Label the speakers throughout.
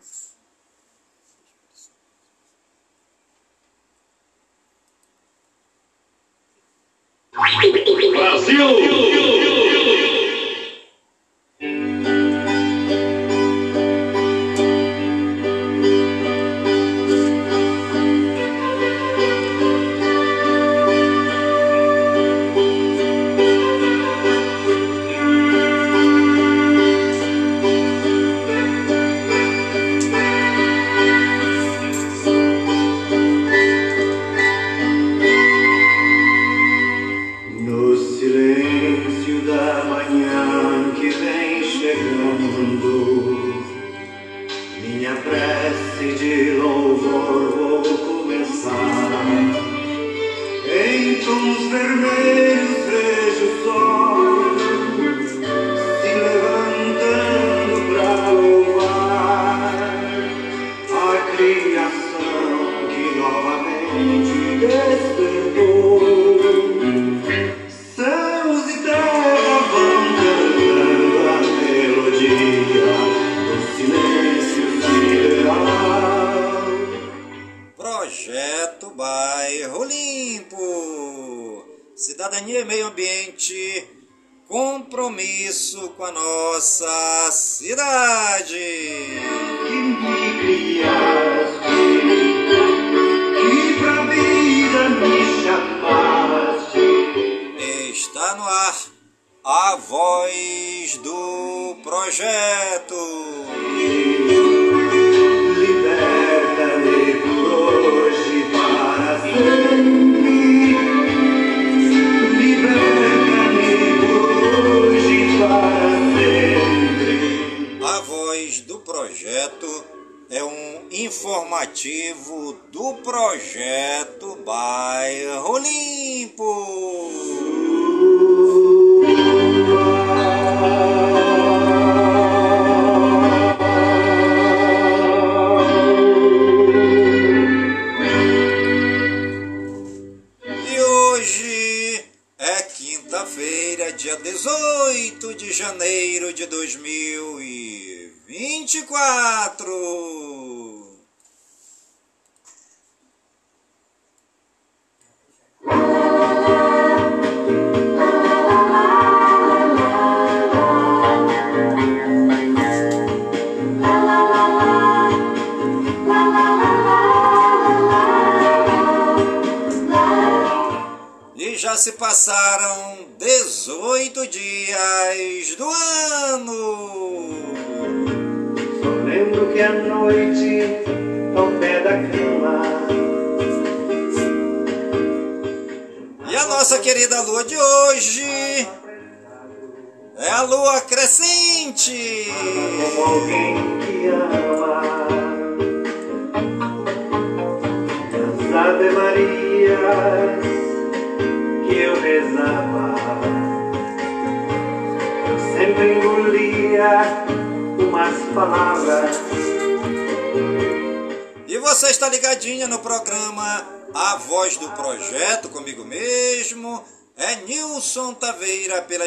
Speaker 1: mais. Brasil! Brasil! Christian.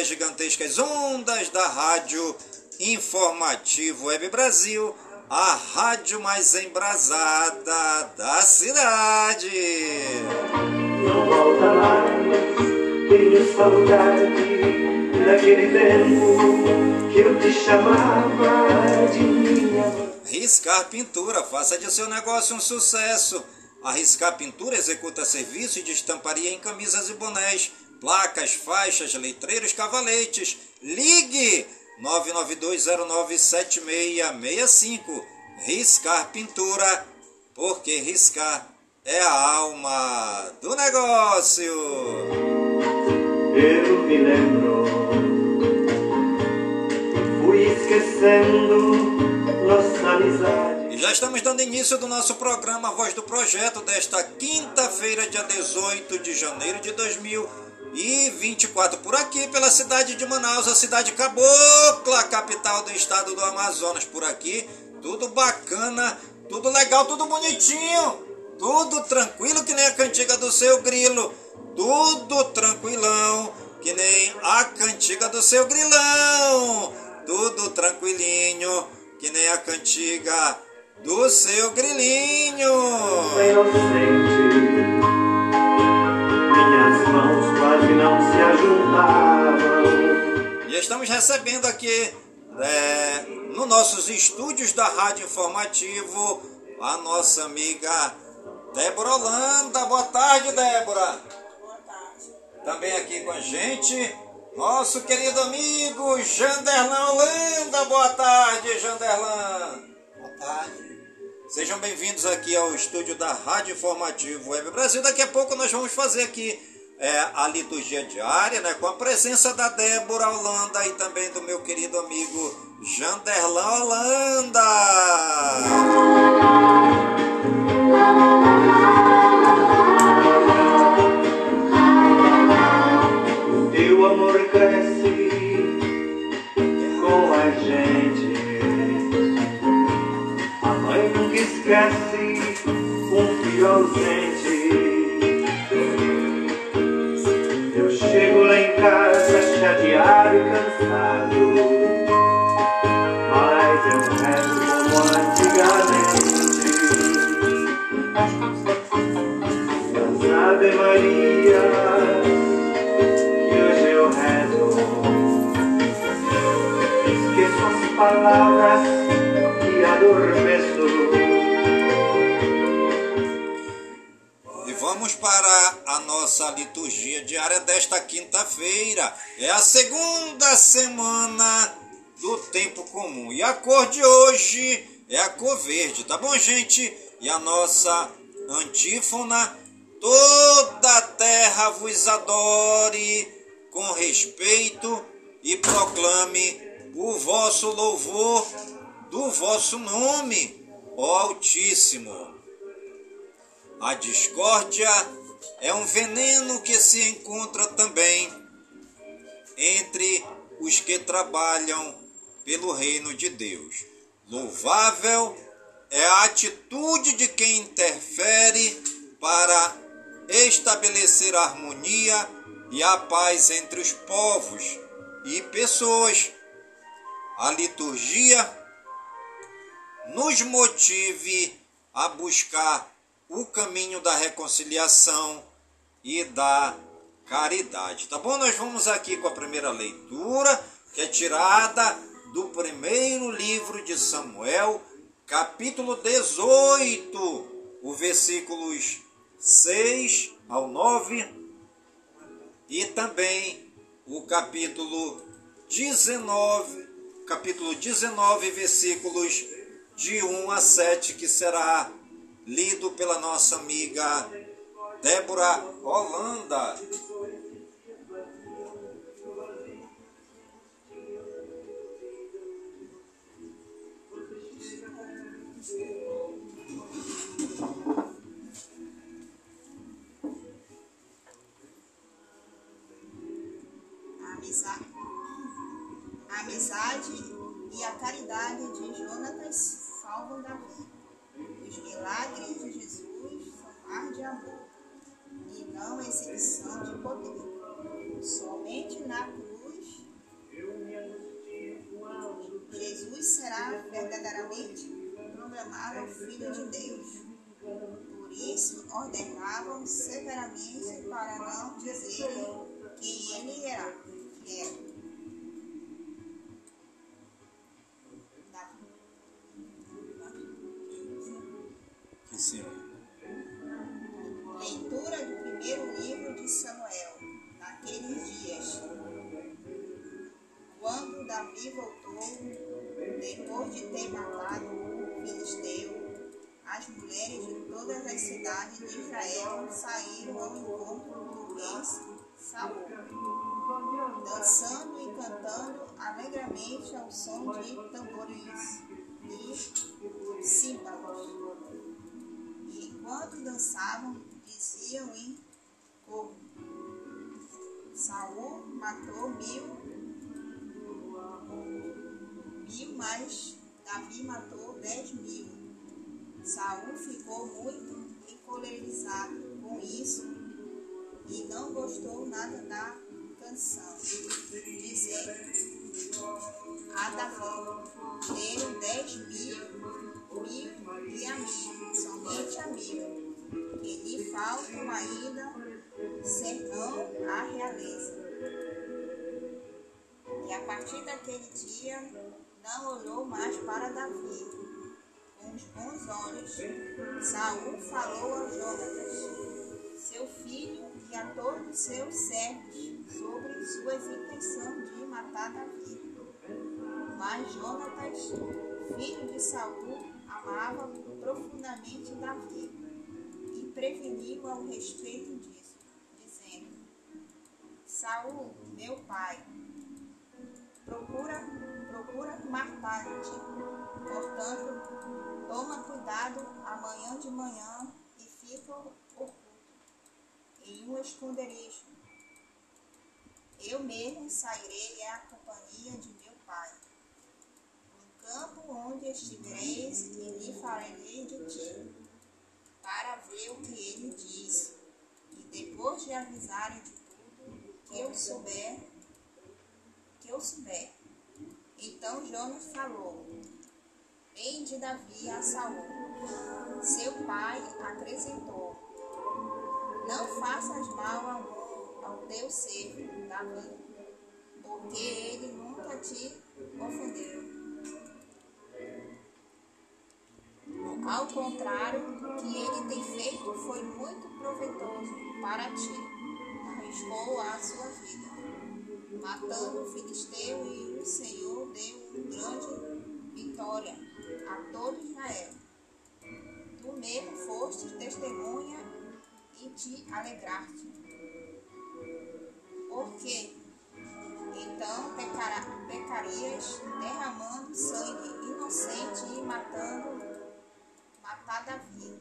Speaker 1: Gigantescas ondas da Rádio Informativo Web Brasil, a rádio mais embrasada da cidade. Não volta mais, tenho saudade daquele tempo que eu te chamava de. Riscar Pintura, faça de seu negócio um sucesso. A Riscar Pintura executa serviço de estamparia em camisas e bonés placas, faixas, letreiros, cavaletes. Ligue 992097665. Riscar Pintura, porque riscar é a alma do negócio.
Speaker 2: Eu me lembro, fui esquecendo nossa amizade.
Speaker 1: E já estamos dando início do nosso programa Voz do Projeto desta quinta-feira, dia 18 de janeiro de 2020 e 24 por aqui pela cidade de Manaus, a cidade cabocla, capital do estado do Amazonas por aqui. Tudo bacana, tudo legal, tudo bonitinho, tudo tranquilo que nem a cantiga do seu grilo. Tudo tranquilão, que nem a cantiga do seu grilão. Tudo tranquilinho, que nem a cantiga do seu grilinho.
Speaker 2: inocente. Minhas mãos quase não se ajuntavam.
Speaker 1: E estamos recebendo aqui é, nos nossos estúdios da Rádio Informativo a nossa amiga Débora Holanda. Boa tarde, Débora.
Speaker 3: Boa tarde.
Speaker 1: Também aqui com a gente, nosso querido amigo Janderlan Holanda. Boa tarde, Janderlan.
Speaker 3: Boa tarde.
Speaker 1: Sejam bem-vindos aqui ao estúdio da Rádio Informativo Web Brasil. Daqui a pouco nós vamos fazer aqui é, a liturgia diária, né, com a presença da Débora Holanda e também do meu querido amigo Janderlan Holanda.
Speaker 2: Ausente. Eu chego lá em casa chateado e cansado. Mas eu rezo como antigamente. As Ave Maria que hoje eu rezo. Esqueço as palavras e adormeço.
Speaker 1: Vamos para a nossa liturgia diária desta quinta-feira. É a segunda semana do tempo comum. E a cor de hoje é a cor verde, tá bom, gente? E a nossa antífona: toda a terra vos adore com respeito e proclame o vosso louvor do vosso nome, ó Altíssimo. A discórdia é um veneno que se encontra também entre os que trabalham pelo reino de Deus. Louvável é a atitude de quem interfere para estabelecer a harmonia e a paz entre os povos e pessoas. A liturgia nos motive a buscar o caminho da reconciliação e da caridade. Tá bom? Nós vamos aqui com a primeira leitura, que é tirada do primeiro livro de Samuel, capítulo 18, o versículos 6 ao 9 e também o capítulo 19, capítulo 19, versículos de 1 a 7, que será lido pela nossa amiga Débora Holanda.
Speaker 3: A amizade, e a caridade de Jonatas salvam Davi. Os milagres de Jesus são ar de amor e não exibição de poder. Somente na cruz Jesus será verdadeiramente proclamado Filho de Deus. Por isso ordenavam severamente para não dizerem quem ele era. era. Símbolos. E enquanto dançavam, diziam em coro: Saul matou mil, mil, mas Davi matou dez mil. Saul ficou muito encolerizado com isso e não gostou nada da canção, dizendo a Davi: Tenho dez mil, e a amigos, somente amigo, que lhe faltam ainda serão a realeza. E a partir daquele dia não olhou mais para Davi com os bons olhos. Saul falou a Jonatas, seu filho, e a todos seus servos sobre suas intenções de matar Davi. Mas Jonatas, filho de Saul, amava profundamente Davi e preveniu ao respeito disso, dizendo: Saul, meu pai, procura, procura matar-te. Portanto, toma cuidado amanhã de manhã e fica oculto em um esconderijo. Eu mesmo sairei à companhia de meu pai. Campo onde estivereis, e lhe farei de ti, para ver o que ele diz. E depois de avisarem de tudo que eu souber, que eu souber. Então Jonas falou: Vem de Davi a Saul. Seu pai acrescentou: Não faças mal ao, ao teu servo, Davi, porque ele nunca te ofendeu. Ao contrário, o que ele tem feito foi muito proveitoso para ti. Arriscou a sua vida matando o filisteu, e o Senhor deu grande vitória a todo Israel. Tu mesmo foste testemunha e te alegraste. Por quê? Então pecarias derramando sangue inocente e matando, matar Davi.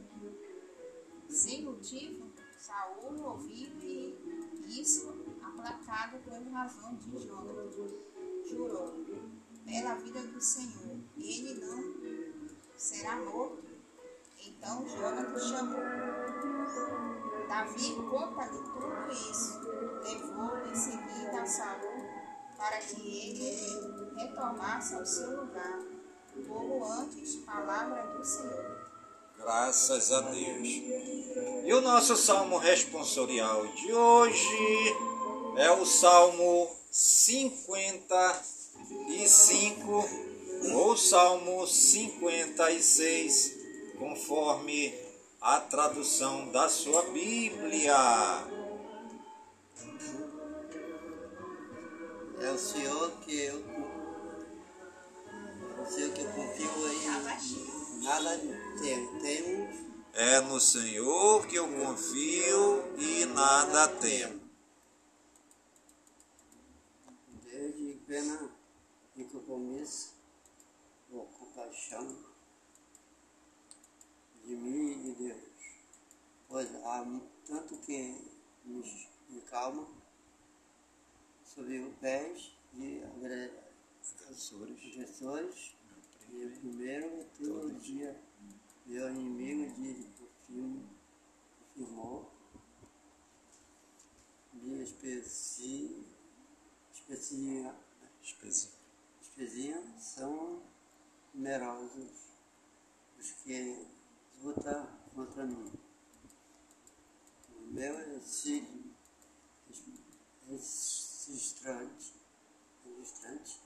Speaker 3: Sem motivo, Saul ouviu e isso aplacado por razão de Jonas, jurou pela vida do Senhor, ele não será morto. Então Jonas chamou. Davi conta-lhe tudo isso, levou em seguida a Saul para que ele retomasse ao seu lugar, como antes, palavra do Senhor.
Speaker 1: Graças a Deus. E o nosso salmo responsorial de hoje é o Salmo 55 ou Salmo 56, conforme a tradução da sua Bíblia.
Speaker 4: É o Senhor que eu, o Senhor que eu confio aí, nada Tenho
Speaker 1: É no Senhor que eu confio e nada temo.
Speaker 4: desde plena de compromisso, ou compaixão de mim e de Deus. Pois há tanto que me, me calma sobre os pés de agressores. E o primeiro todo dia meu inimigo de confirmo, confirmou de especi, especinha, espezinha são numerosos os que lutam contra mim. O meu exílio registrante, registrante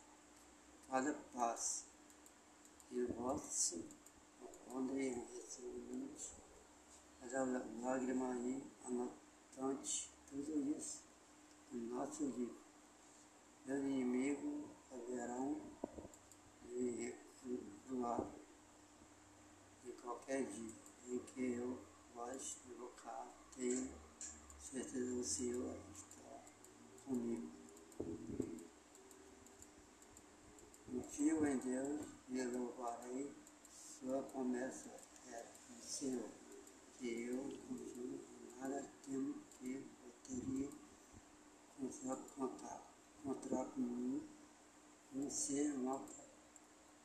Speaker 4: cada passo, e o vosso onde recebemos as lágrimas e anotante tudo isso no nosso livro. Meus inimigos haverão de recuar de qualquer dia em que eu vos invocar, tenho certeza do Senhor está comigo. Confio em Deus e louvarei sua promessa é o Senhor, que eu em nada temo que eu teria contra, contra, mim, em ser nota,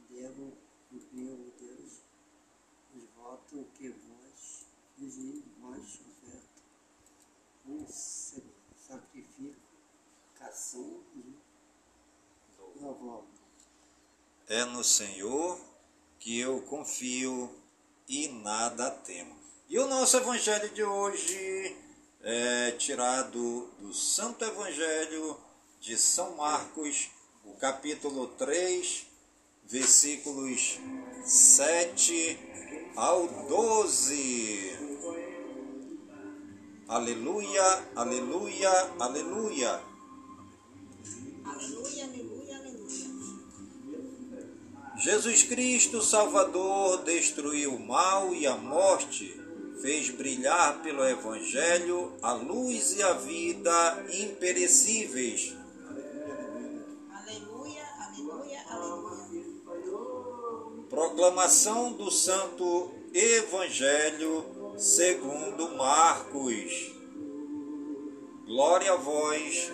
Speaker 4: devo cumprir o Deus, os votos que vós fiz e vós oferta, um sacrificação de louvor.
Speaker 1: É no Senhor que eu confio e nada temo. E o nosso evangelho de hoje é tirado do Santo Evangelho de São Marcos, o capítulo 3, versículos 7 ao 12. Aleluia, aleluia, aleluia.
Speaker 3: Aleluia, aleluia, aleluia.
Speaker 1: Jesus Cristo, Salvador, destruiu o mal e a morte, fez brilhar pelo Evangelho a luz e a vida imperecíveis.
Speaker 3: Aleluia, aleluia, aleluia.
Speaker 1: Proclamação do Santo Evangelho segundo Marcos. Glória a vós,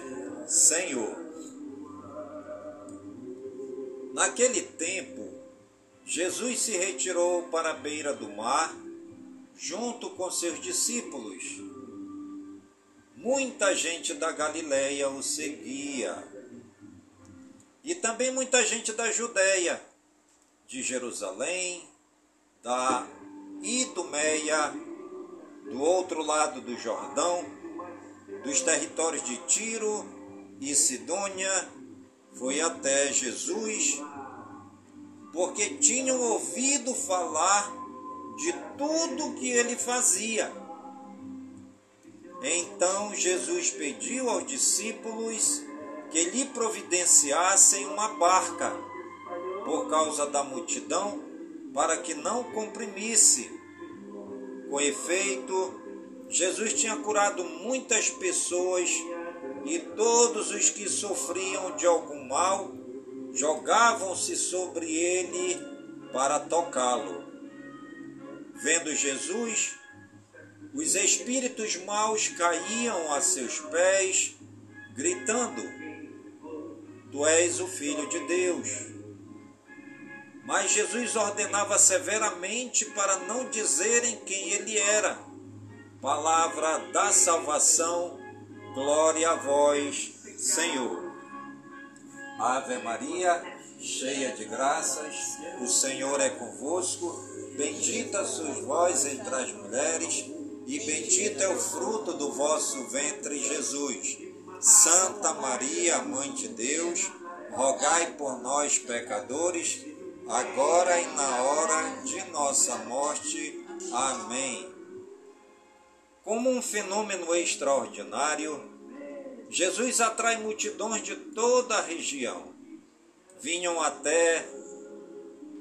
Speaker 1: Senhor. Naquele tempo, Jesus se retirou para a beira do mar, junto com seus discípulos. Muita gente da Galileia o seguia. E também muita gente da Judéia, de Jerusalém, da Idumeia, do outro lado do Jordão, dos territórios de Tiro e Sidônia, foi até Jesus, porque tinham ouvido falar de tudo que ele fazia. Então Jesus pediu aos discípulos que lhe providenciassem uma barca por causa da multidão, para que não comprimisse. Com efeito, Jesus tinha curado muitas pessoas e todos os que sofriam de algum mal jogavam-se sobre ele para tocá-lo. Vendo Jesus, os espíritos maus caíam a seus pés, gritando: Tu és o Filho de Deus. Mas Jesus ordenava severamente para não dizerem quem ele era. Palavra da salvação, glória a vós, Senhor. Ave Maria, cheia de graças, o Senhor é convosco. Bendita sois vós entre as mulheres, e bendito é o fruto do vosso ventre, Jesus. Santa Maria, Mãe de Deus, rogai por nós, pecadores, agora e na hora de nossa morte. Amém. Como um fenômeno extraordinário, Jesus atrai multidões de toda a região. Vinham até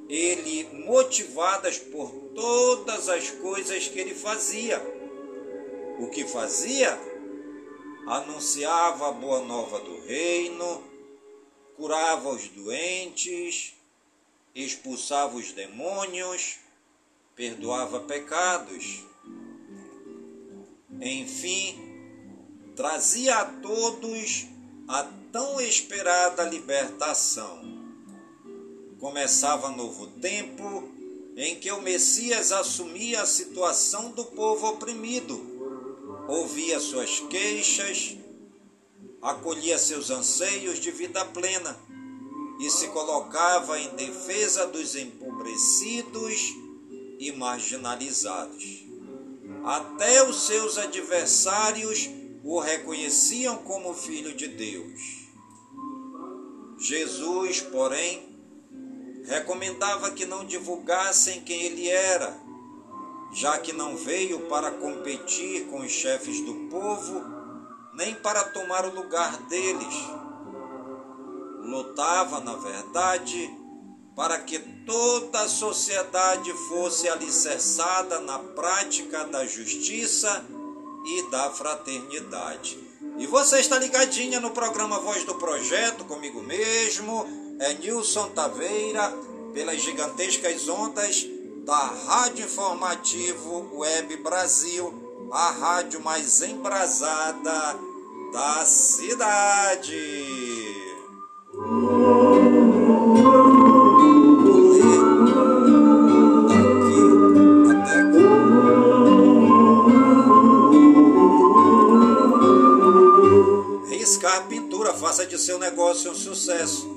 Speaker 1: ele motivadas por todas as coisas que ele fazia. O que fazia? Anunciava a boa nova do reino, curava os doentes, expulsava os demônios, perdoava pecados. Enfim, trazia a todos a tão esperada libertação. Começava novo tempo em que o Messias assumia a situação do povo oprimido, ouvia suas queixas, acolhia seus anseios de vida plena e se colocava em defesa dos empobrecidos e marginalizados. Até os seus adversários o reconheciam como filho de Deus. Jesus, porém, recomendava que não divulgassem quem ele era, já que não veio para competir com os chefes do povo, nem para tomar o lugar deles. Lutava, na verdade, para que toda a sociedade fosse alicerçada na prática da justiça e da fraternidade. E você está ligadinha no programa Voz do Projeto, comigo mesmo, é Nilson Taveira, pelas gigantescas ondas da Rádio Informativo Web Brasil, a rádio mais embrasada da cidade. Riscar Pintura, faça de seu negócio um sucesso.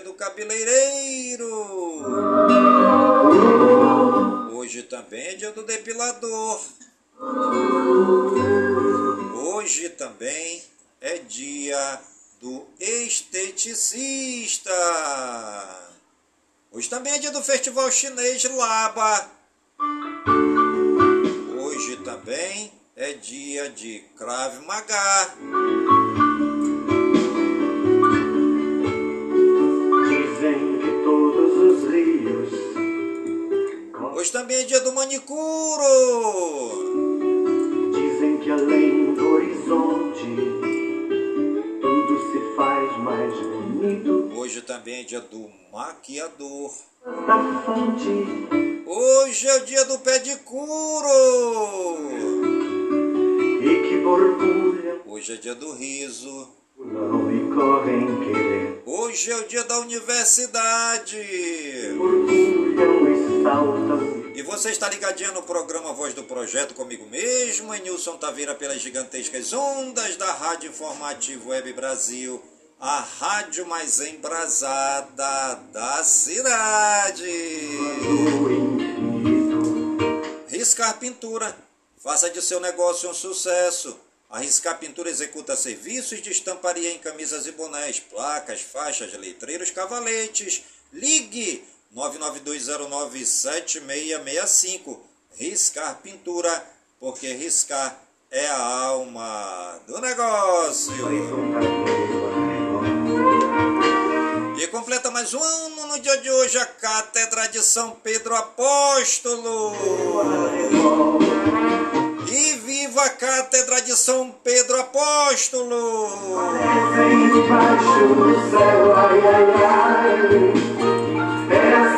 Speaker 1: Do cabeleireiro. Hoje também é dia do depilador. Hoje também é dia do esteticista. Hoje também é dia do festival chinês Laba. Hoje também é dia de Krav Maga. Hoje também é dia do manicuro.
Speaker 2: Dizem que além do horizonte tudo se faz mais bonito
Speaker 1: Hoje também é dia do maquiador.
Speaker 2: da fonte
Speaker 1: Hoje é o dia do pedicuro.
Speaker 2: e que borbulham
Speaker 1: Hoje é dia do riso.
Speaker 2: não e correm querer.
Speaker 1: Hoje é o dia da universidade.
Speaker 2: Borbulham e
Speaker 1: você está ligadinho no programa Voz do Projeto comigo mesmo, Nilson Taveira, pelas gigantescas ondas da Rádio Informativo Web Brasil, a rádio mais embrasada da cidade. Riscar Pintura. Faça de seu negócio um sucesso. A Riscar Pintura executa serviços de estamparia em camisas e bonés, placas, faixas, letreiros, cavaletes. Ligue 992097665. Riscar Pintura, porque riscar é a alma do negócio. E completa mais um ano no dia de hoje a Cátedra de São Pedro Apóstolo. E viva a Cátedra de São Pedro Apóstolo!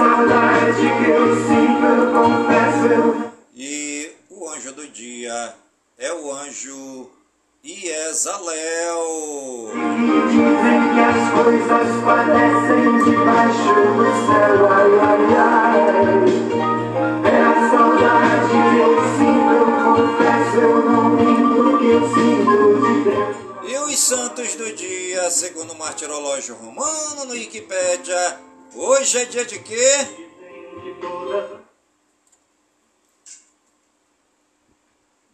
Speaker 2: Saudade que eu sinto, eu confesso.
Speaker 1: E o anjo do dia é o anjo Iezaléu.
Speaker 2: Dizem que as coisas padecem debaixo do céu, ai, ai, ai. É a saudade que eu sinto, eu confesso, eu não minto que eu sinto de dentro.
Speaker 1: E os santos do dia, segundo o martirológio romano no Wikipédia, hoje é dia de quê?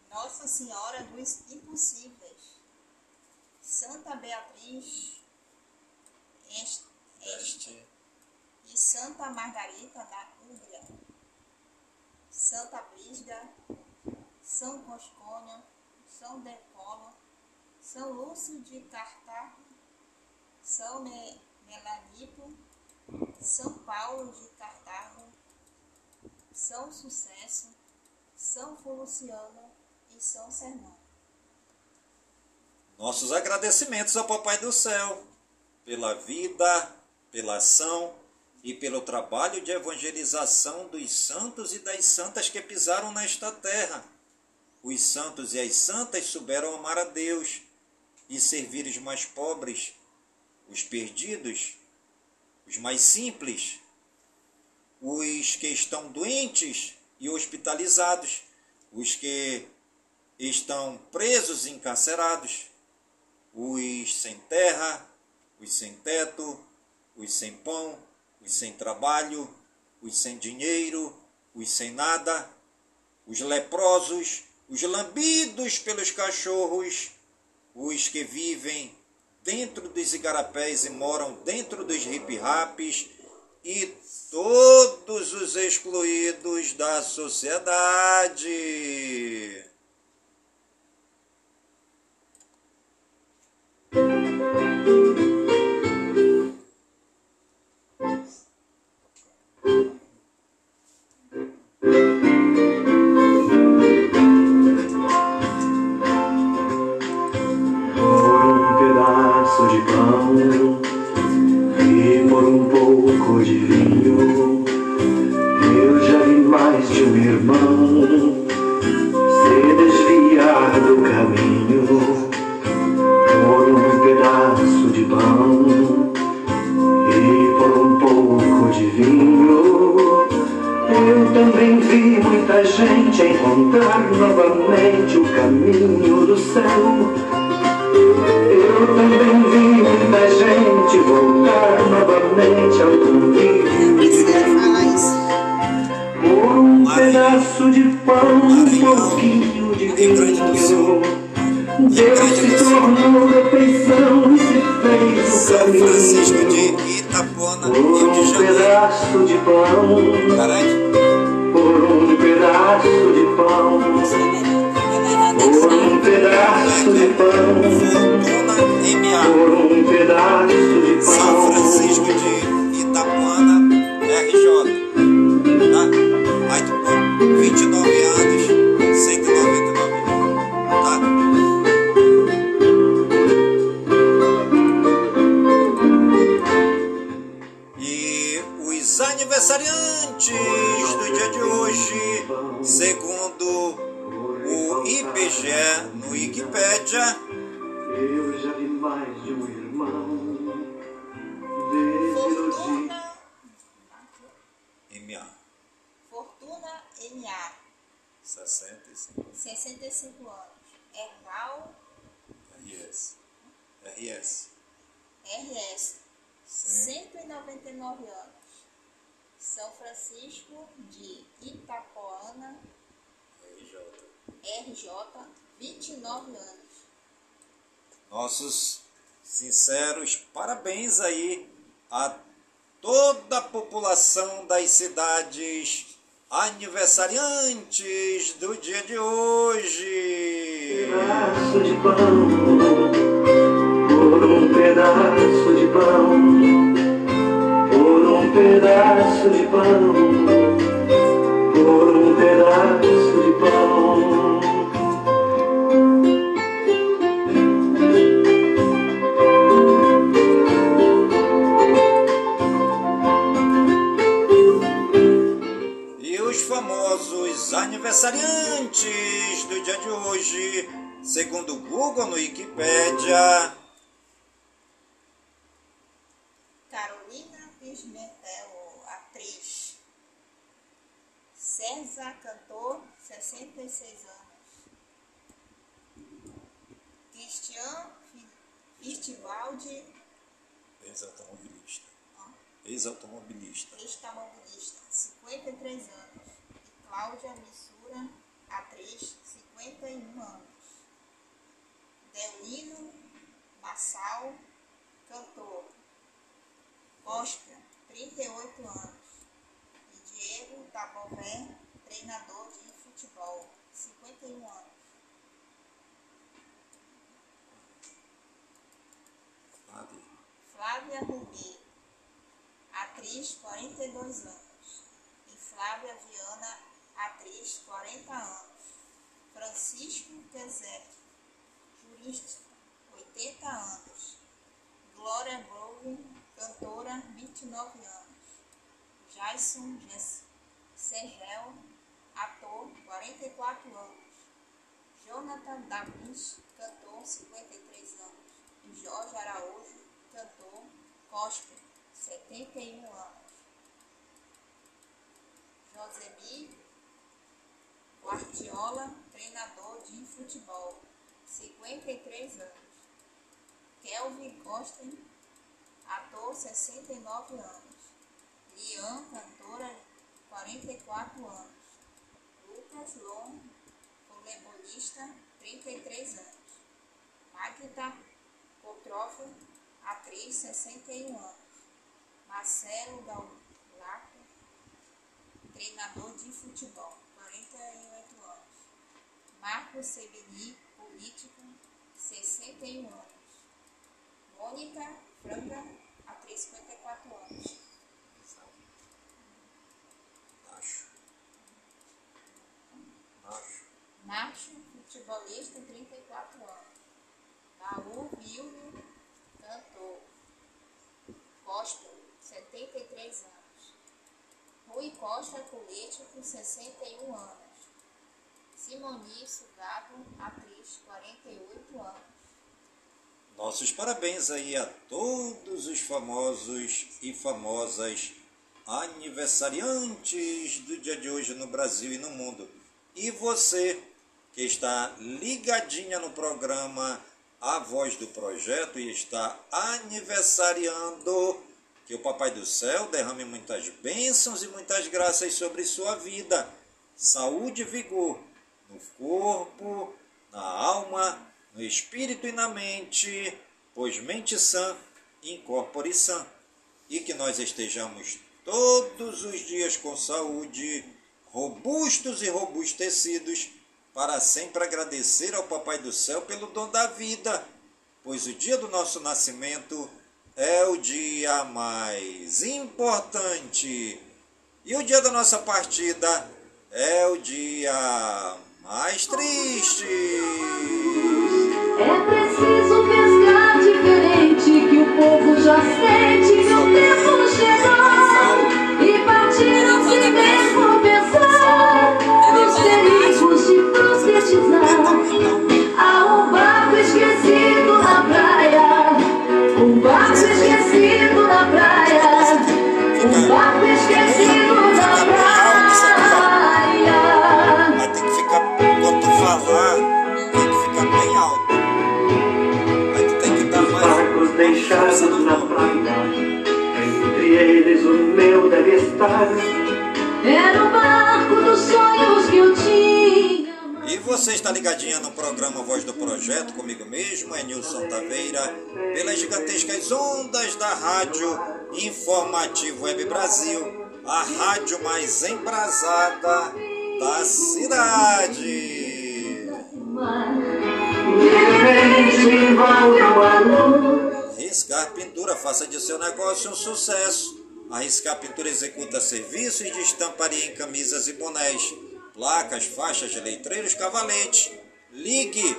Speaker 3: Nossa Senhora dos Impossíveis. Santa Beatriz Este, este e Santa Margarita da Hungria. Santa Brígida, São Coscônio, São Decolo, São Lúcio de Cartago, São Me- Melanipo, São Paulo de Cartago, São Sucesso, São Feliciano e São Sermão.
Speaker 1: Nossos agradecimentos ao Papai do Céu pela vida, pela ação e pelo trabalho de evangelização dos santos e das santas que pisaram nesta terra. Os santos e as santas souberam amar a Deus e servir os mais pobres, os perdidos, os mais simples, os que estão doentes e hospitalizados, os que estão presos e encarcerados, os sem terra, os sem teto, os sem pão, os sem trabalho, os sem dinheiro, os sem nada, os leprosos, os lambidos pelos cachorros, os que vivem dentro dos igarapés e moram dentro dos hip-raps e todos os excluídos da sociedade.
Speaker 2: Gente voltar novamente ao
Speaker 3: isso.
Speaker 2: por um pedaço de pão, um pouquinho de vinho. Deus se tornou refeição e se fez o
Speaker 1: São Francisco
Speaker 2: caminho.
Speaker 1: de
Speaker 2: Por
Speaker 1: Rio de
Speaker 2: um
Speaker 1: Janeiro.
Speaker 2: pedaço de pão,
Speaker 1: Nossos sinceros parabéns aí a toda a população das cidades aniversariantes do dia de hoje.
Speaker 2: Por um pedaço de pão, por um pedaço de pão,
Speaker 3: gospel, 71 anos. Josemi Guardiola, treinador de futebol, 53 anos. Kelvin Costen, 69 anos. Lian, cantora, 44 anos. Lucas Lon, voleibolista, 33 anos. Magda Kotroff, atriz, 61 anos. Marcelo Gaulato, treinador de futebol, 48 anos. Marcos Sebini, político, 61 anos. Mônica Franga, atriz, 54 anos.
Speaker 1: Macho.
Speaker 3: Nacho, futebolista, 34 anos. Raul Vilmo, cantor. Costa, 73 anos. Rui Costa, político, 61 anos. Simoni Sugado, atriz, 48 anos.
Speaker 1: Nossos parabéns aí a todos os famosos e famosas aniversariantes do dia de hoje no Brasil e no mundo. E você que está ligadinha no programa A Voz do Projeto e está aniversariando, que o Papai do Céu derrame muitas bênçãos e muitas graças sobre sua vida. Saúde e vigor no corpo, na alma, no espírito e na mente, pois mente sã, incorpore sã. E que nós estejamos todos os dias com saúde, robustos e robustecidos, para sempre agradecer ao Papai do Céu pelo dom da vida, pois o dia do nosso nascimento é o dia mais importante. E o dia da nossa partida é o dia mais triste.
Speaker 5: É preciso pescar diferente que o povo já sente o tempo chegou Era o barco dos sonhos que eu tinha.
Speaker 1: E você está ligadinha no programa Voz do Projeto, comigo mesmo, é Nilson Taveira, pelas gigantescas ondas da Rádio Informativo Web Brasil, a rádio mais embrasada da cidade. Riscar Pintura, faça de seu negócio um sucesso. A Riscar Pintura executa serviços de estamparia em camisas e bonés, placas, faixas letreiros, cavaletes. Ligue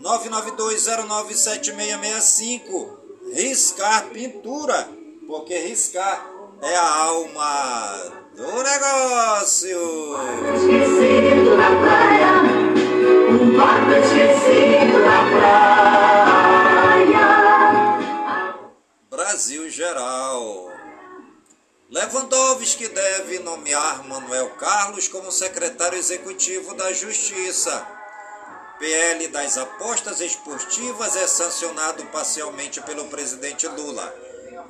Speaker 1: 992097665. Riscar Pintura, porque riscar é a alma do negócio.
Speaker 2: Esquecido na praia, um barco esquecido na praia.
Speaker 1: Brasil Geral. Lewandowski deve nomear Manuel Carlos como secretário executivo da Justiça. PL das apostas esportivas é sancionado parcialmente pelo presidente Lula.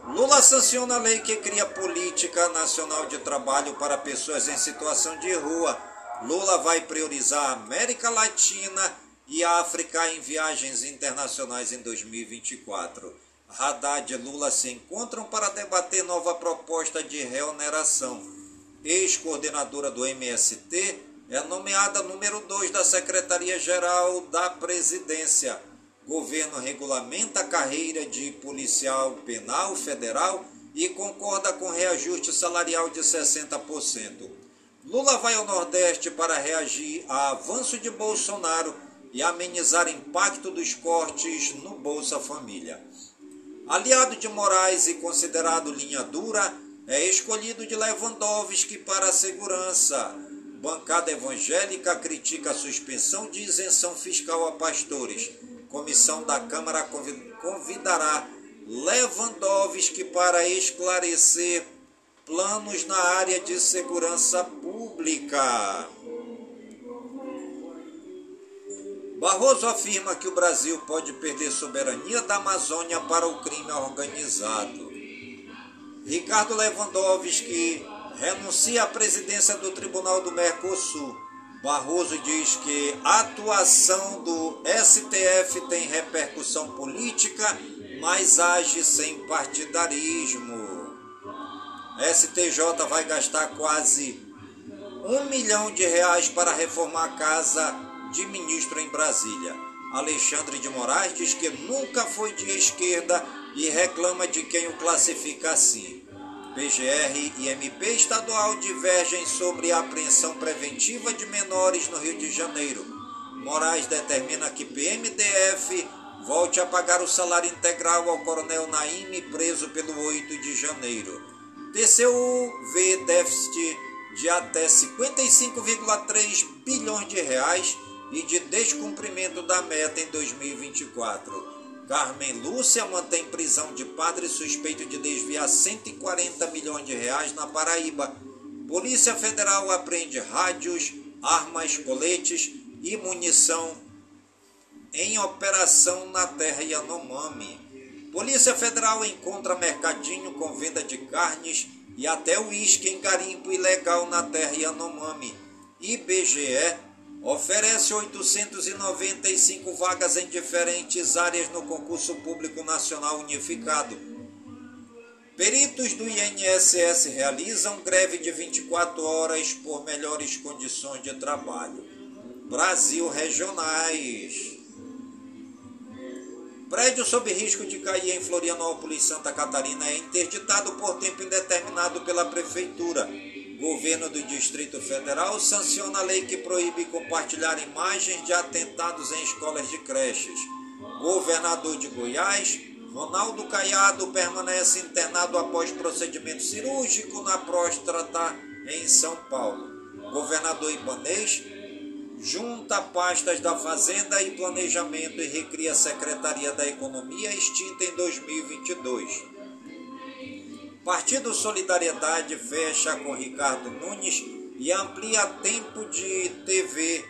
Speaker 1: Lula sanciona a lei que cria política nacional de trabalho para pessoas em situação de rua. Lula vai priorizar a América Latina e a África em viagens internacionais em 2024. Haddad e Lula se encontram para debater nova proposta de reoneração. Ex-coordenadora do MST é nomeada número 2 da Secretaria-Geral da Presidência. Governo regulamenta a carreira de policial penal federal e concorda com reajuste salarial de 60%. Lula vai ao Nordeste para reagir a avanço de Bolsonaro e amenizar impacto dos cortes no Bolsa Família. Aliado de Moraes e considerado linha dura, é escolhido de Lewandowski para a segurança. Bancada evangélica critica a suspensão de isenção fiscal a pastores. Comissão da Câmara convi- convidará Lewandowski para esclarecer planos na área de segurança pública. Barroso afirma que o Brasil pode perder soberania da Amazônia para o crime organizado. Ricardo Lewandowski renuncia à presidência do Tribunal do Mercosul. Barroso diz que a atuação do STF tem repercussão política, mas age sem partidarismo. STJ vai gastar quase um milhão de reais para reformar a casa de ministro em Brasília. Alexandre de Moraes diz que nunca foi de esquerda e reclama de quem o classifica assim. PGR e MP estadual divergem sobre a apreensão preventiva de menores no Rio de Janeiro. Moraes determina que PMDF volte a pagar o salário integral ao coronel Naime, preso pelo 8 de janeiro. TCU vê déficit de até 55,3 bilhões de reais e de descumprimento da meta em 2024. Carmen Lúcia mantém prisão de padre suspeito de desviar 140 milhões de reais na Paraíba. Polícia Federal apreende rádios, armas, coletes e munição em operação na terra Yanomami. Polícia Federal encontra mercadinho com venda de carnes e até uísque em garimpo ilegal na terra Yanomami. IBGE oferece 895 vagas em diferentes áreas no concurso público nacional unificado. Peritos do INSS realizam greve de 24 horas por melhores condições de trabalho. Brasil Regionais. Prédio sob risco de cair em Florianópolis, Santa Catarina, é interditado por tempo indeterminado pela Prefeitura. Governo do Distrito Federal sanciona a lei que proíbe compartilhar imagens de atentados em escolas de creches. Governador de Goiás, Ronaldo Caiado, permanece internado após procedimento cirúrgico na próstata em São Paulo. Governador Ibanês junta pastas da Fazenda e Planejamento e recria a Secretaria da Economia extinta em 2022. Partido Solidariedade fecha com Ricardo Nunes e amplia tempo de TV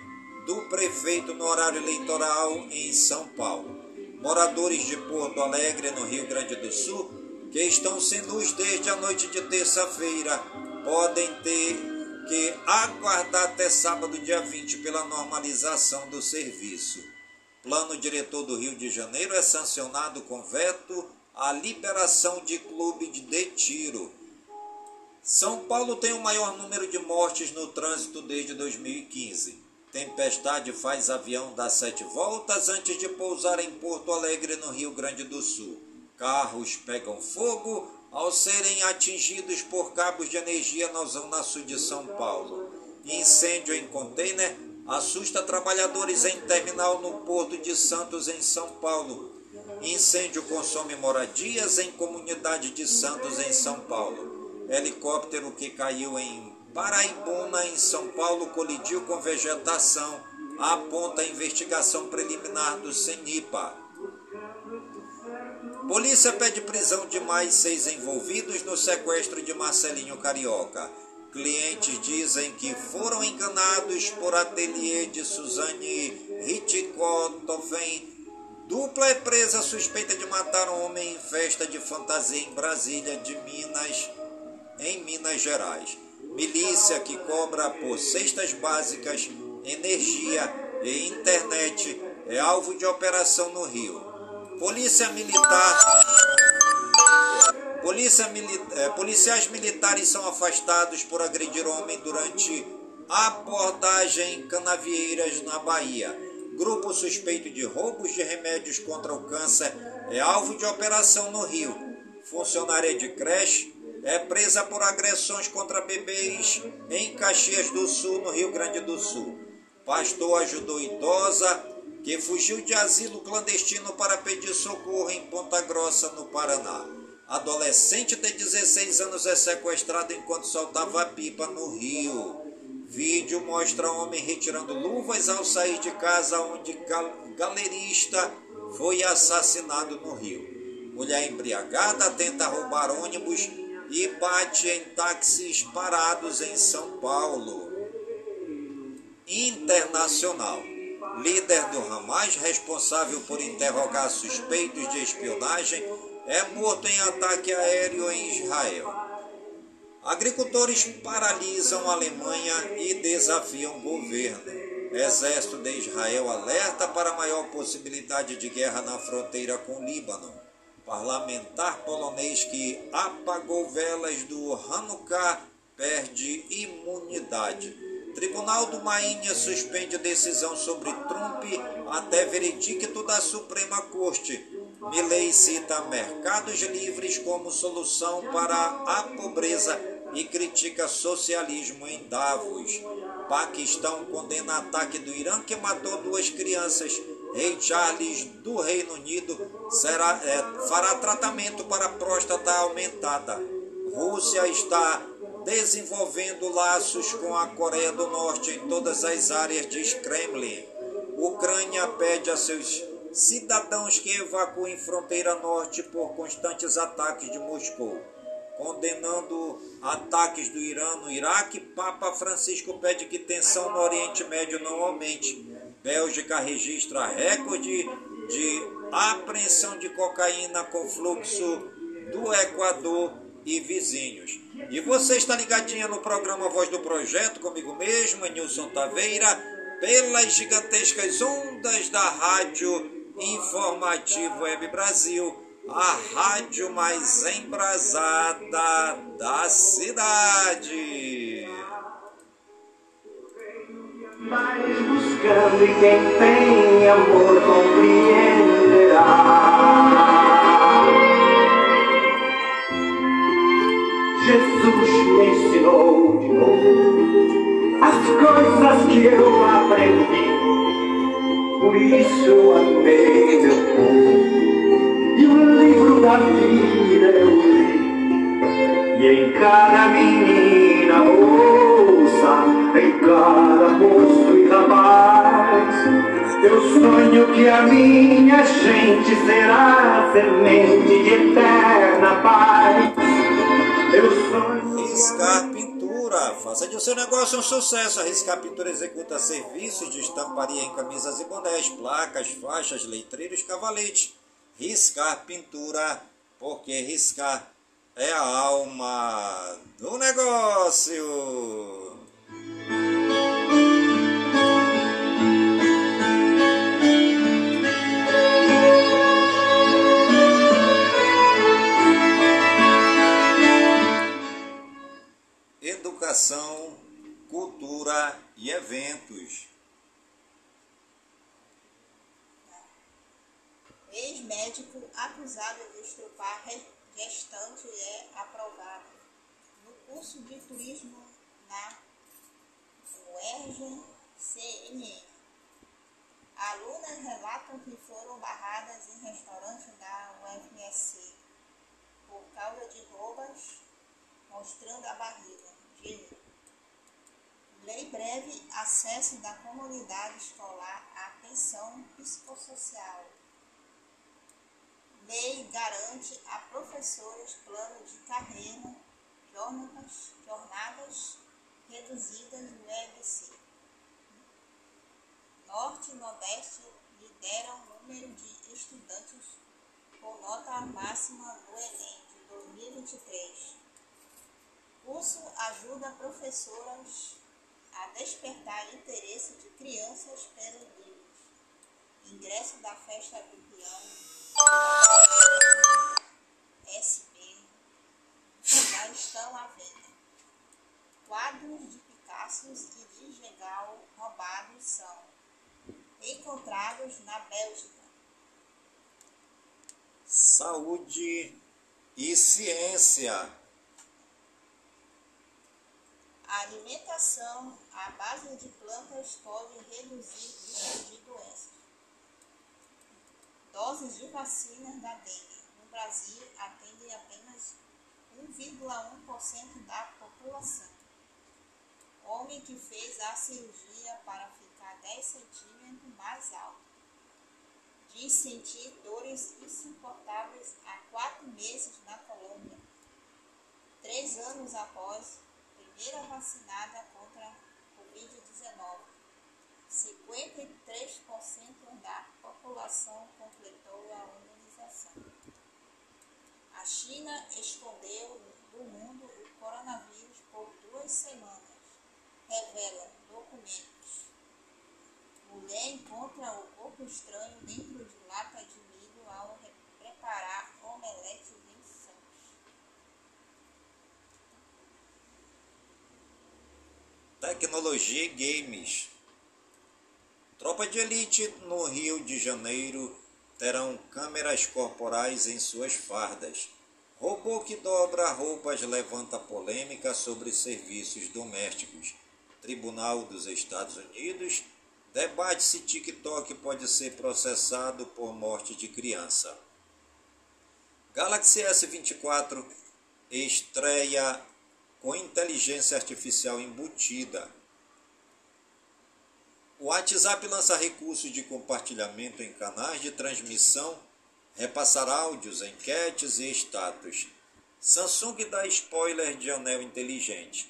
Speaker 1: do prefeito no horário eleitoral em São Paulo. Moradores de Porto Alegre, no Rio Grande do Sul, que estão sem luz desde a noite de terça-feira, podem ter que aguardar até sábado, dia 20, pela normalização do serviço. Plano diretor do Rio de Janeiro é sancionado com veto a liberação de clube de tiro. São Paulo tem o maior número de mortes no trânsito desde 2015. Tempestade faz avião dar sete voltas antes de pousar em Porto Alegre, no Rio Grande do Sul. Carros pegam fogo ao serem atingidos por cabos de energia na zona sul de São Paulo. Incêndio em container assusta trabalhadores em terminal no Porto de Santos, em São Paulo. Incêndio consome moradias em comunidade de Santos, em São Paulo. Helicóptero que caiu em Paraibuna, em São Paulo, colidiu com vegetação, aponta a investigação preliminar do CENIPA. Polícia pede prisão de mais seis envolvidos no sequestro de Marcelinho Carioca. Clientes dizem que foram enganados por ateliê de Suzane Ritikotofen Dupla é presa suspeita de matar homem em festa de fantasia em Brasília, de Minas, em Minas Gerais. Milícia que cobra por cestas básicas, energia e internet é alvo de operação no Rio. Polícia Militar. Polícia mili, é, policiais militares são afastados por agredir homem durante abordagem em Canavieiras, na Bahia. Grupo suspeito de roubos de remédios contra o câncer é alvo de operação no Rio. Funcionária de creche é presa por agressões contra bebês em Caxias do Sul, no Rio Grande do Sul. Pastor ajudou idosa que fugiu de asilo clandestino para pedir socorro em Ponta Grossa, no Paraná. Adolescente de 16 anos é sequestrado enquanto soltava pipa no Rio. Vídeo mostra homem retirando luvas ao sair de casa onde galerista foi assassinado no Rio. Mulher embriagada tenta roubar ônibus e bate em táxis parados em São Paulo. Internacional. Líder do Hamas, responsável por interrogar suspeitos de espionagem, é morto em ataque aéreo em Israel. Agricultores paralisam a Alemanha e desafiam o governo. Exército de Israel alerta para maior possibilidade de guerra na fronteira com o Líbano. Parlamentar polonês que apagou velas do Hanukkah perde imunidade. Tribunal do Maínha suspende decisão sobre Trump até veredicto da Suprema Corte. Milley cita mercados livres como solução para a pobreza e critica socialismo em Davos. Paquistão condena ataque do Irã que matou duas crianças. Rei Charles do Reino Unido será, é, fará tratamento para próstata aumentada. Rússia está desenvolvendo laços com a Coreia do Norte em todas as áreas de Kremlin. Ucrânia pede a seus cidadãos que evacuem fronteira norte por constantes ataques de Moscou condenando ataques do Irã no Iraque, Papa Francisco pede que tensão no Oriente Médio não aumente. Bélgica registra recorde de apreensão de cocaína com fluxo do Equador e vizinhos. E você está ligadinha no programa Voz do Projeto, comigo mesmo, Nilson Taveira, pelas gigantescas ondas da Rádio Informativo Web Brasil a rádio mais embrasada da cidade.
Speaker 2: Mas buscando e quem tem amor compreenderá. Jesus me ensinou de novo as coisas que eu aprendi. Por isso amei meu povo e o livro da vida eu li. E em cada menina moça, em cada moço e rapaz, eu sonho que a minha gente será semente de eterna paz. Eu sonho.
Speaker 1: Pintura. Faça de seu negócio um sucesso. A Riscar Pintura executa serviços de estamparia em camisas e bonés, placas, faixas, letreiros, cavaletes riscar pintura, porque riscar é a alma do negócio. Educação, cultura e eventos.
Speaker 3: Ex-médico acusado de estrupar gestante é aprovado. No curso de turismo na UERJ-CNN. Alunas relatam que foram barradas em restaurante da UFSC por causa de roubas, mostrando a barriga. De lei breve acesso da comunidade escolar à pensão psicossocial. Lei garante a professores plano de carreira, jornadas, jornadas reduzidas no EBC. Norte e Nordeste lideram o número de estudantes com nota máxima do Enem de 2023. Curso ajuda professoras a despertar interesse de crianças pelos livros. Ingresso da festa do piano SB já estão à venda. Quadros de Picasso e de Gegal roubados são encontrados na Bélgica.
Speaker 1: Saúde e ciência.
Speaker 3: A alimentação à base de plantas pode reduzir o risco de doenças. Doses de vacinas da dengue no Brasil atendem apenas 1,1% da população. Homem que fez a cirurgia para ficar 10 centímetros mais alto. Diz sentir dores insuportáveis há quatro meses na Colômbia. Três anos após primeira vacinada contra a Covid-19. 53% da população completou a imunização. A China escondeu do mundo o coronavírus por duas semanas, revela documentos. Mulher encontra o corpo estranho dentro de lata de milho ao re- preparar omelete em Santos.
Speaker 1: Tecnologia e games. Tropa de elite no Rio de Janeiro terão câmeras corporais em suas fardas. Robô que dobra roupas levanta polêmica sobre serviços domésticos. Tribunal dos Estados Unidos debate se TikTok pode ser processado por morte de criança. Galaxy S24 estreia com inteligência artificial embutida. O WhatsApp lança recursos de compartilhamento em canais de transmissão, repassar áudios, enquetes e status. Samsung dá spoiler de anel inteligente.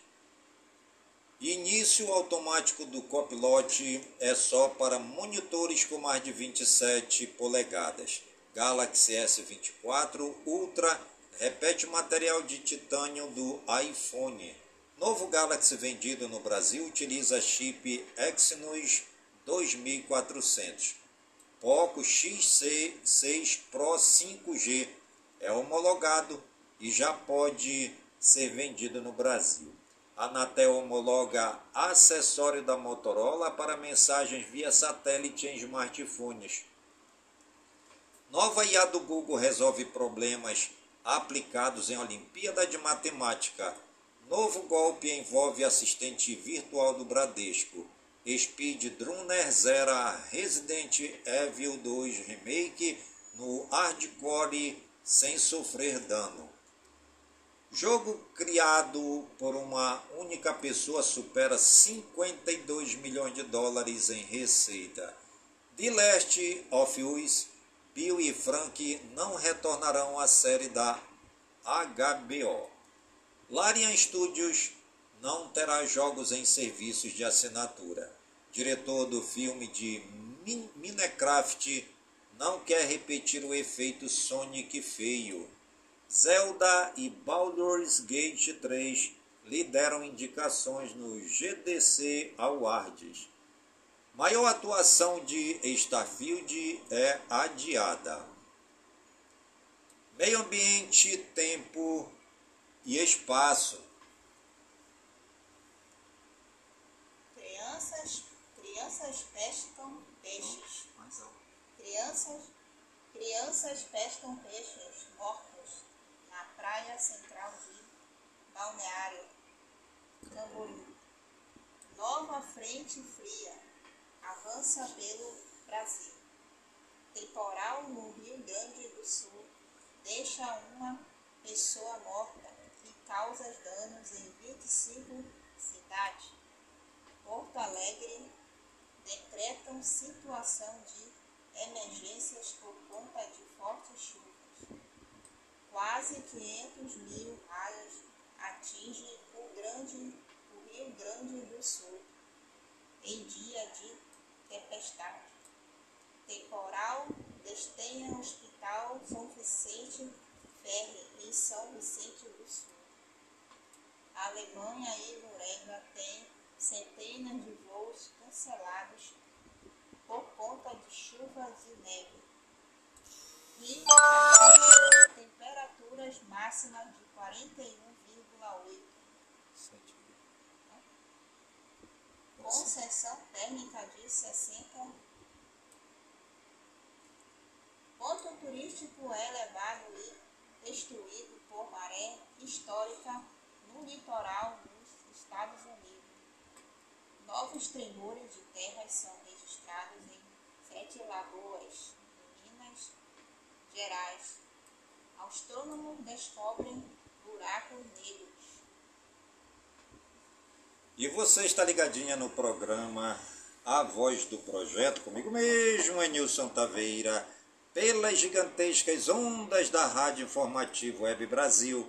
Speaker 1: Início automático do Copilot é só para monitores com mais de 27 polegadas. Galaxy S24 Ultra repete material de titânio do iPhone. Novo Galaxy vendido no Brasil utiliza chip Exynos 2400. Poco XC6 Pro 5G é homologado e já pode ser vendido no Brasil. A Anatel homologa acessório da Motorola para mensagens via satélite em smartphones. Nova IA do Google resolve problemas aplicados em Olimpíada de Matemática. Novo golpe envolve assistente virtual do Bradesco. Speed Drunner zera Resident Evil 2 Remake no hardcore sem sofrer dano. Jogo criado por uma única pessoa supera 52 milhões de dólares em receita. The Last of Us, Bill e Frank não retornarão à série da HBO. Larian Studios não terá jogos em serviços de assinatura. Diretor do filme de Min- Minecraft não quer repetir o efeito Sonic feio. Zelda e Baldur's Gate 3 lideram indicações no GDC Awards. Maior atuação de Starfield é adiada. Meio ambiente, tempo e espaço.
Speaker 3: Crianças, crianças pescam peixes. Crianças, crianças pescam peixes mortos na praia central de Balneário Camboriú. Nova frente fria avança pelo Brasil. Temporal no Rio Grande do Sul deixa uma pessoa morta causa danos em 25 cidades. Porto Alegre decretam situação de emergências por conta de fortes chuvas. Quase 500 mil raios atingem o, grande, o Rio Grande do Sul em dia de tempestade. Temporal despenha o Hospital São Vicente Ferre em São Vicente do Sul. A Alemanha e Noruega têm centenas de voos cancelados por conta de chuvas e neve. E temperaturas máximas de 41,8. Com sensação térmica de 60. Ponto turístico é levado e destruído por maré histórica no litoral dos Estados Unidos. Novos tremores de terras são registrados em Sete Lagoas, Minas Gerais. Astrônomos descobrem buracos negros.
Speaker 1: E você está ligadinha no programa A Voz do Projeto, comigo mesmo, Enilson Taveira, pelas gigantescas ondas da Rádio Informativo Web Brasil,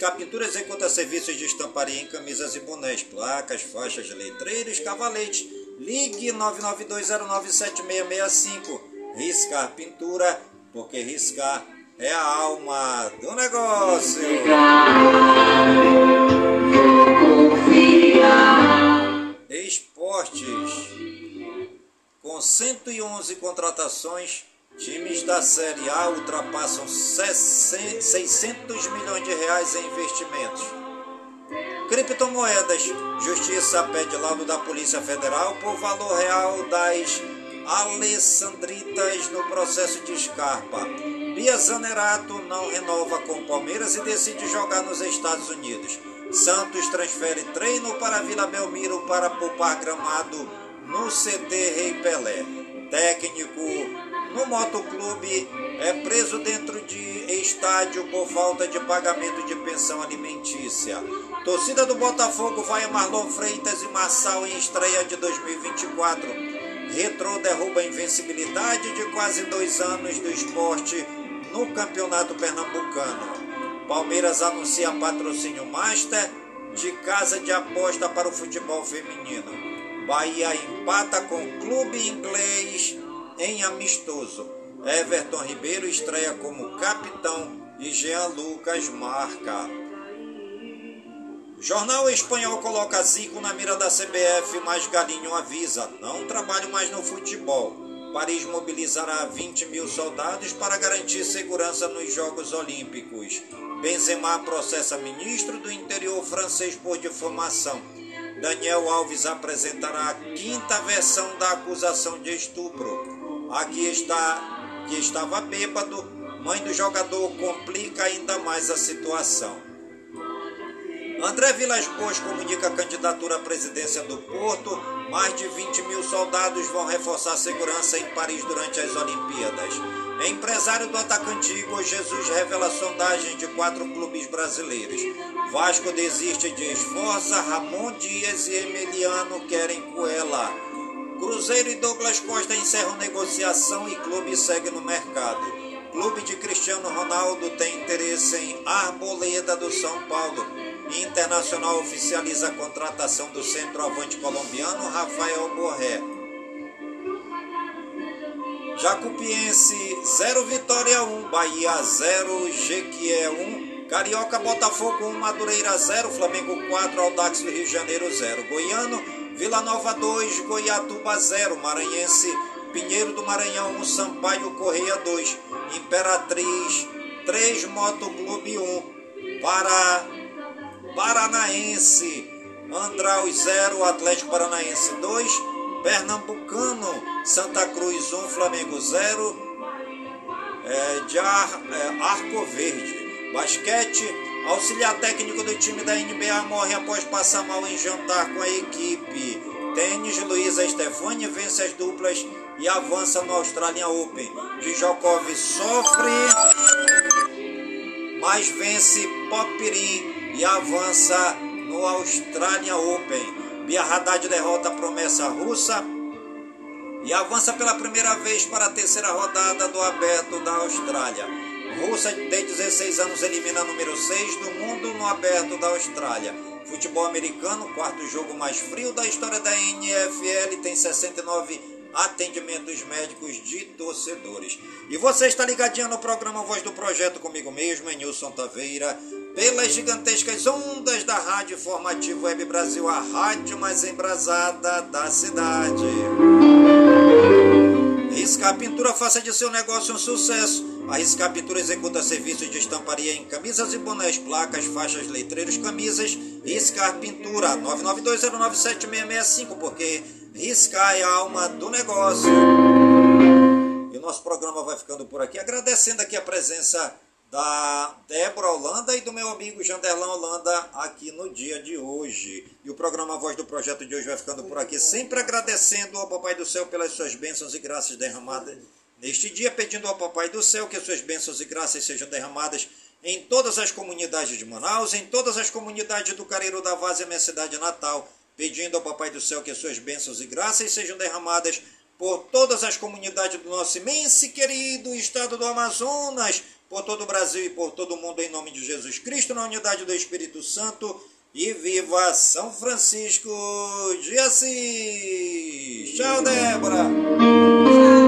Speaker 1: Arriscar Pintura executa serviços de estamparia em camisas e bonés, placas, faixas, letreiros, cavaletes. Ligue 992097665. Riscar Pintura, porque riscar é a alma do negócio. Esportes. Com 111 contratações, times da Série A ultrapassam 600 milhões de reais em investimentos. Criptomoedas. Justiça pede laudo da Polícia Federal por valor real das alessandritas no processo de Scarpa. Bia Zanerato não renova com o Palmeiras e decide jogar nos Estados Unidos. Santos transfere treino para Vila Belmiro para poupar gramado no CT Rei Pelé. Técnico no motoclube é preso dentro de estádio por falta de pagamento de pensão alimentícia. Torcida do Botafogo vai a Marlon Freitas e Marçal em estreia de 2024. Retrô derruba a invencibilidade de quase dois anos do esporte no Campeonato Pernambucano. Palmeiras anuncia patrocínio Master de casa de aposta para o futebol feminino. Bahia empata com o clube inglês em amistoso. Everton Ribeiro estreia como capitão e Jean Lucas marca. Jornal Espanhol coloca Zico na mira da CBF, mas Galinho avisa: não trabalho mais no futebol. Paris mobilizará 20 mil soldados para garantir segurança nos Jogos Olímpicos. Benzema processa ministro do interior francês por difamação. Daniel Alves apresentará a quinta versão da acusação de estupro. Aqui está que estava bêbado, mãe do jogador complica ainda mais a situação. André Vilas Boas comunica a candidatura à presidência do Porto. Mais de 20 mil soldados vão reforçar a segurança em Paris durante as Olimpíadas. Empresário do atacante Igor Jesus revela sondagens de quatro clubes brasileiros. Vasco desiste de Esforça, Ramon Dias e Emiliano querem Coela. Cruzeiro e Douglas Costa encerram negociação e clube segue no mercado. Clube de Cristiano Ronaldo tem interesse em Arboleda do São Paulo. Internacional oficializa a contratação do centroavante colombiano Rafael Borré. Jacupiense 0 Vitória 1, Bahia 0, Jequié 1, Carioca Botafogo 1, Madureira 0, Flamengo 4, Audax do Rio de Janeiro 0, Goiano, Vila Nova 2, Goiatuba 0, Maranhense, Pinheiro do Maranhão 1, Sampaio Correia 2, Imperatriz 3, Motoclube 1, para Paranaense, Andraus 0, Atlético Paranaense 2, Pernambucano, Santa Cruz 1, Flamengo 0, é, de Ar, é, Arco Verde. Basquete, auxiliar técnico do time da NBA morre após passar mal em jantar com a equipe. Tênis, Luísa Stefani vence as duplas e avança no Australian Open. Djokov sofre, mas vence Popirin e avança no Australian Open. Bia Haddad derrota a promessa russa e avança pela primeira vez para a terceira rodada do Aberto da Austrália. Rússia de 16 anos elimina número 6 do mundo no Aberto da Austrália. Futebol americano, quarto jogo mais frio da história da NFL, tem 69 atendimentos médicos de torcedores. E você está ligadinho no programa Voz do Projeto comigo mesmo, Nilson Taveira, pelas gigantescas ondas da Rádio Informativo Web Brasil, a rádio mais embrasada da cidade. Riscar Pintura faça de seu negócio um sucesso. A Riscar Pintura executa serviços de estamparia em camisas e bonés, placas, faixas, letreiros, camisas. Riscar Pintura 992097665, porque riscar é a alma do negócio. E o nosso programa vai ficando por aqui, agradecendo aqui a presença da Débora Holanda e do meu amigo Janderlan Holanda aqui no dia de hoje. E o programa Voz do Projeto de hoje vai ficando por aqui, sempre agradecendo ao Papai do Céu pelas suas bênçãos e graças derramadas neste dia, pedindo ao Papai do Céu que as suas bênçãos e graças sejam derramadas em todas as comunidades de Manaus, em todas as comunidades do Careiro da Vaz, minha cidade natal, pedindo ao Papai do Céu que as suas bênçãos e graças sejam derramadas por todas as comunidades do nosso imenso e querido estado do Amazonas, por todo o Brasil e por todo o mundo, em nome de Jesus Cristo, na unidade do Espírito Santo. E viva São Francisco de Assis! Tchau, Débora!